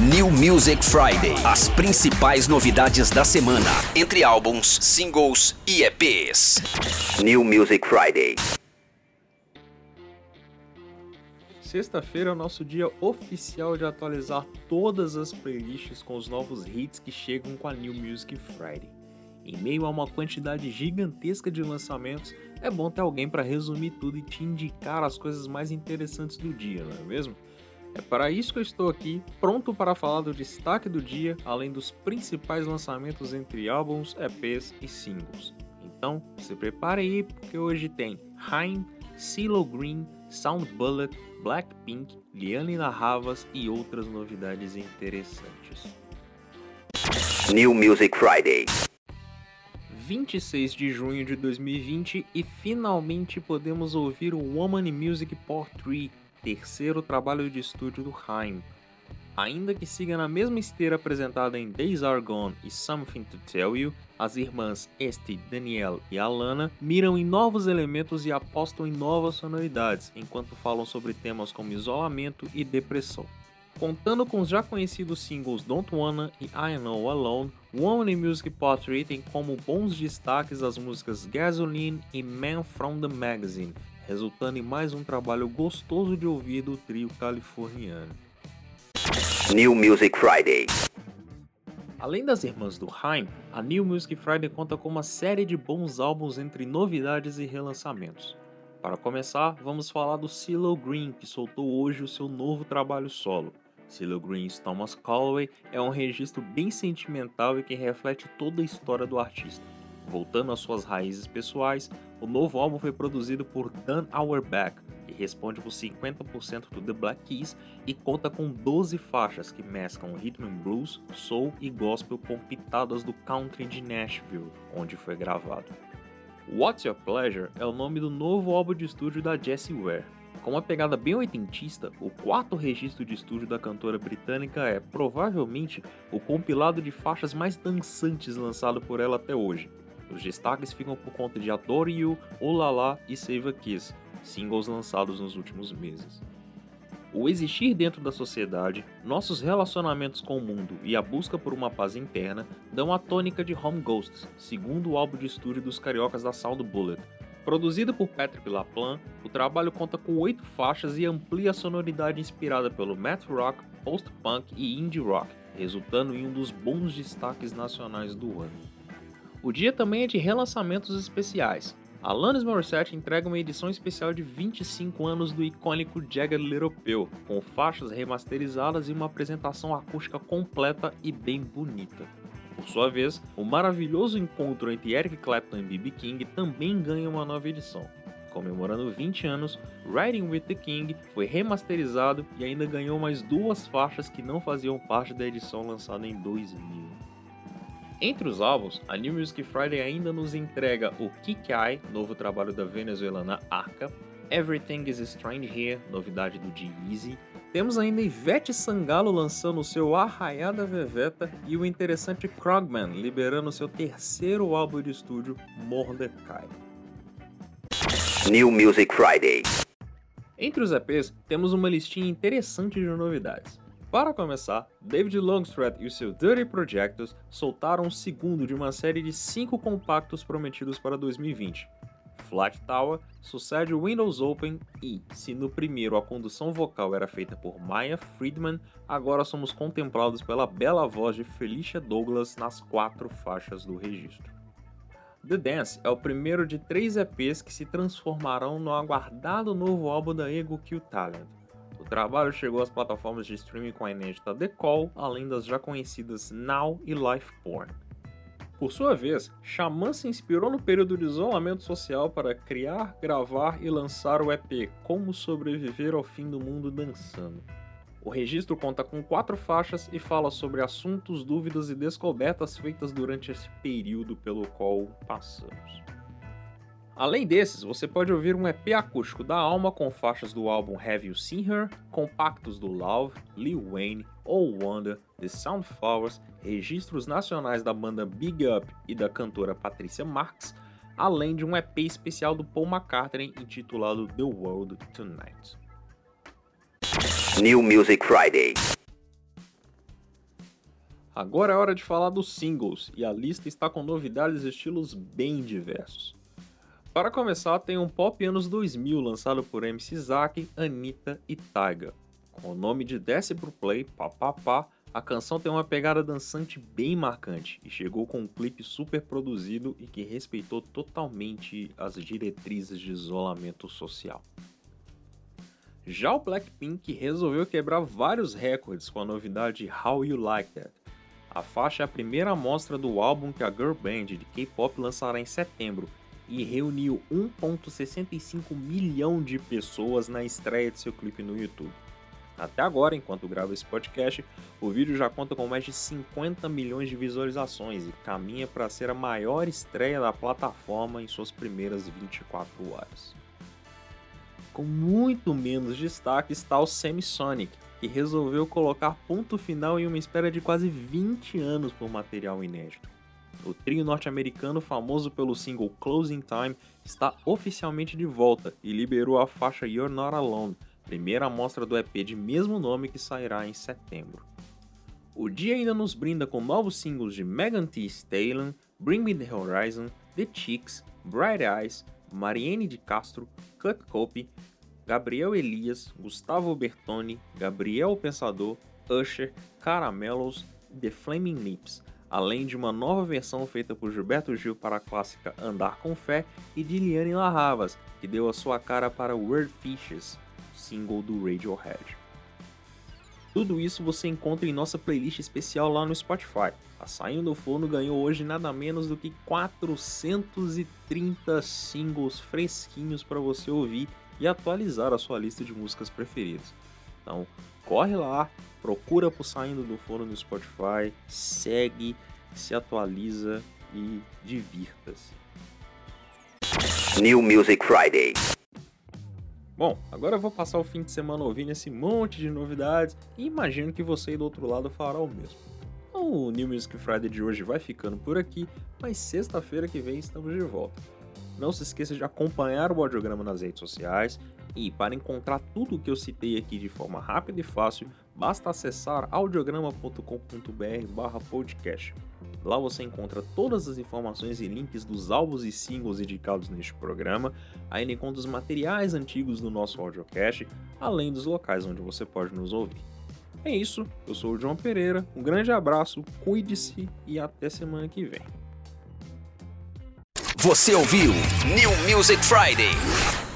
New Music Friday. As principais novidades da semana, entre álbuns, singles e EPs. New Music Friday. Sexta-feira é o nosso dia oficial de atualizar todas as playlists com os novos hits que chegam com a New Music Friday. Em meio a uma quantidade gigantesca de lançamentos, é bom ter alguém para resumir tudo e te indicar as coisas mais interessantes do dia, não é mesmo? É para isso que eu estou aqui, pronto para falar do destaque do dia, além dos principais lançamentos entre álbuns, EPs e singles. Então, se prepare aí, porque hoje tem Haim, CeeLo Green, Sound Bullet, Blackpink, Liane Narravas e outras novidades interessantes. New Music Friday. 26 de junho de 2020 e finalmente podemos ouvir o Woman in Music Part 3 terceiro trabalho de estúdio do Haim. Ainda que siga na mesma esteira apresentada em Days Are Gone e Something to Tell You, as irmãs Este, Danielle e Alana miram em novos elementos e apostam em novas sonoridades, enquanto falam sobre temas como isolamento e depressão. Contando com os já conhecidos singles Don't Wanna e I Know Alone, Woman in Music Pottery tem como bons destaques as músicas Gasoline e Man from the Magazine, resultando em mais um trabalho gostoso de ouvir do trio californiano. New Music Friday. Além das irmãs do Haim, a New Music Friday conta com uma série de bons álbuns entre novidades e relançamentos. Para começar, vamos falar do CeeLo Green, que soltou hoje o seu novo trabalho solo. CeeLo Green's Thomas Calloway é um registro bem sentimental e que reflete toda a história do artista. Voltando às suas raízes pessoais, o novo álbum foi produzido por Dan Auerbach, que responde por 50% do The Black Keys e conta com 12 faixas que mesclam rhythm and blues, soul e gospel com pitadas do country de Nashville, onde foi gravado. What's Your Pleasure é o nome do novo álbum de estúdio da Jessie Ware. Com uma pegada bem oitentista, o quarto registro de estúdio da cantora britânica é provavelmente o compilado de faixas mais dançantes lançado por ela até hoje, os destaques ficam por conta de Adore You, Olala e Save a Kiss, singles lançados nos últimos meses. O existir dentro da sociedade, nossos relacionamentos com o mundo e a busca por uma paz interna dão a tônica de Home Ghosts, segundo o álbum de estúdio dos cariocas da Sound Bullet. Produzido por Patrick Laplan, o trabalho conta com oito faixas e amplia a sonoridade inspirada pelo math rock, post-punk e indie rock, resultando em um dos bons destaques nacionais do ano. O dia também é de relançamentos especiais. Alanis Morissette entrega uma edição especial de 25 anos do icônico Jagged Little Pill, com faixas remasterizadas e uma apresentação acústica completa e bem bonita. Por sua vez, o maravilhoso encontro entre Eric Clapton e B.B. King também ganha uma nova edição. Comemorando 20 anos, Riding with the King foi remasterizado e ainda ganhou mais duas faixas que não faziam parte da edição lançada em 2000. Entre os álbuns, a New Music Friday ainda nos entrega o Kick Eye, novo trabalho da venezuelana Arca, Everything is Strange Here, novidade do G-Eazy. Temos ainda Ivete Sangalo lançando o seu Arraiada Veveta e o interessante Krogman liberando seu terceiro álbum de estúdio, Mordecai. New Music Friday. Entre os EPs, temos uma listinha interessante de novidades. Para começar, David Longstreth e o seu Dirty Projectors soltaram o segundo de uma série de cinco compactos prometidos para 2020. Flat Tower sucede Windows Open e, se no primeiro a condução vocal era feita por Maya Friedman, agora somos contemplados pela bela voz de Felicia Douglas nas quatro faixas do registro. The Dance é o primeiro de três EPs que se transformarão no aguardado novo álbum da Ego Kill Talent. O trabalho chegou às plataformas de streaming com a inédita The Call, além das já conhecidas Now e Life Porn. Por sua vez, Xamã se inspirou no período de isolamento social para criar, gravar e lançar o EP Como Sobreviver ao Fim do Mundo Dançando. O registro conta com quatro faixas e fala sobre assuntos, dúvidas e descobertas feitas durante esse período pelo qual passamos. Além desses, você pode ouvir um EP acústico da Alma com faixas do álbum Have You Seen Her, compactos do Love, Lil Wayne, Oh Wonder, The Soundflowers, registros nacionais da banda Big Up e da cantora Patrícia Marx, além de um EP especial do Paul McCartney intitulado The World Tonight. New Music Friday. Agora é hora de falar dos singles, e a lista está com novidades e estilos bem diversos. Para começar, tem um pop anos 2000 lançado por MC Zack, Anitta e Tyga. Com o nome de Desce Pro Play, Papapá, a canção tem uma pegada dançante bem marcante e chegou com um clipe super produzido e que respeitou totalmente as diretrizes de isolamento social. Já o Blackpink resolveu quebrar vários recordes com a novidade How You Like That. A faixa é a primeira amostra do álbum que a girl band de K-pop lançará em setembro e reuniu 1,65 milhão de pessoas na estreia de seu clipe no YouTube. Até agora, enquanto gravo esse podcast, o vídeo já conta com mais de 50 milhões de visualizações e caminha para ser a maior estreia da plataforma em suas primeiras 24 horas. Com muito menos destaque está o Semisonic, que resolveu colocar ponto final em uma espera de quase 20 anos por material inédito. O trio norte-americano, famoso pelo single Closing Time, está oficialmente de volta e liberou a faixa You're Not Alone, primeira amostra do EP de mesmo nome que sairá em setembro. O dia ainda nos brinda com novos singles de Megan Thee Stallion, Bring Me The Horizon, The Chicks, Bright Eyes, Mariene de Castro, Cut Copy, Gabriel Elias, Gustavo Bertoni, Gabriel Pensador, Usher, Caramelos e The Flaming Lips, além de uma nova versão feita por Gilberto Gil para a clássica Andar com Fé e de Liane Larravas, que deu a sua cara para Word Fishes, single do Radiohead. Tudo isso você encontra em nossa playlist especial lá no Spotify. A Saindo do Forno ganhou hoje nada menos do que 430 singles fresquinhos para você ouvir e atualizar a sua lista de músicas preferidas. Então, corre lá, procura por Saindo do Forno no Spotify, segue, se atualiza e divirta-se. New Music Friday. Bom, agora eu vou passar o fim de semana ouvindo esse monte de novidades e imagino que você aí do outro lado fará o mesmo. Então, o New Music Friday de hoje vai ficando por aqui, mas sexta-feira que vem estamos de volta. Não se esqueça de acompanhar o audiograma nas redes sociais e para encontrar tudo o que eu citei aqui de forma rápida e fácil, basta acessar audiograma.com.br/podcast. Lá você encontra todas as informações e links dos álbuns e singles indicados neste programa, ainda encontra os materiais antigos do nosso audiocast, além dos locais onde você pode nos ouvir. É isso, eu sou o João Pereira, um grande abraço, cuide-se e até semana que vem. Você ouviu New Music Friday.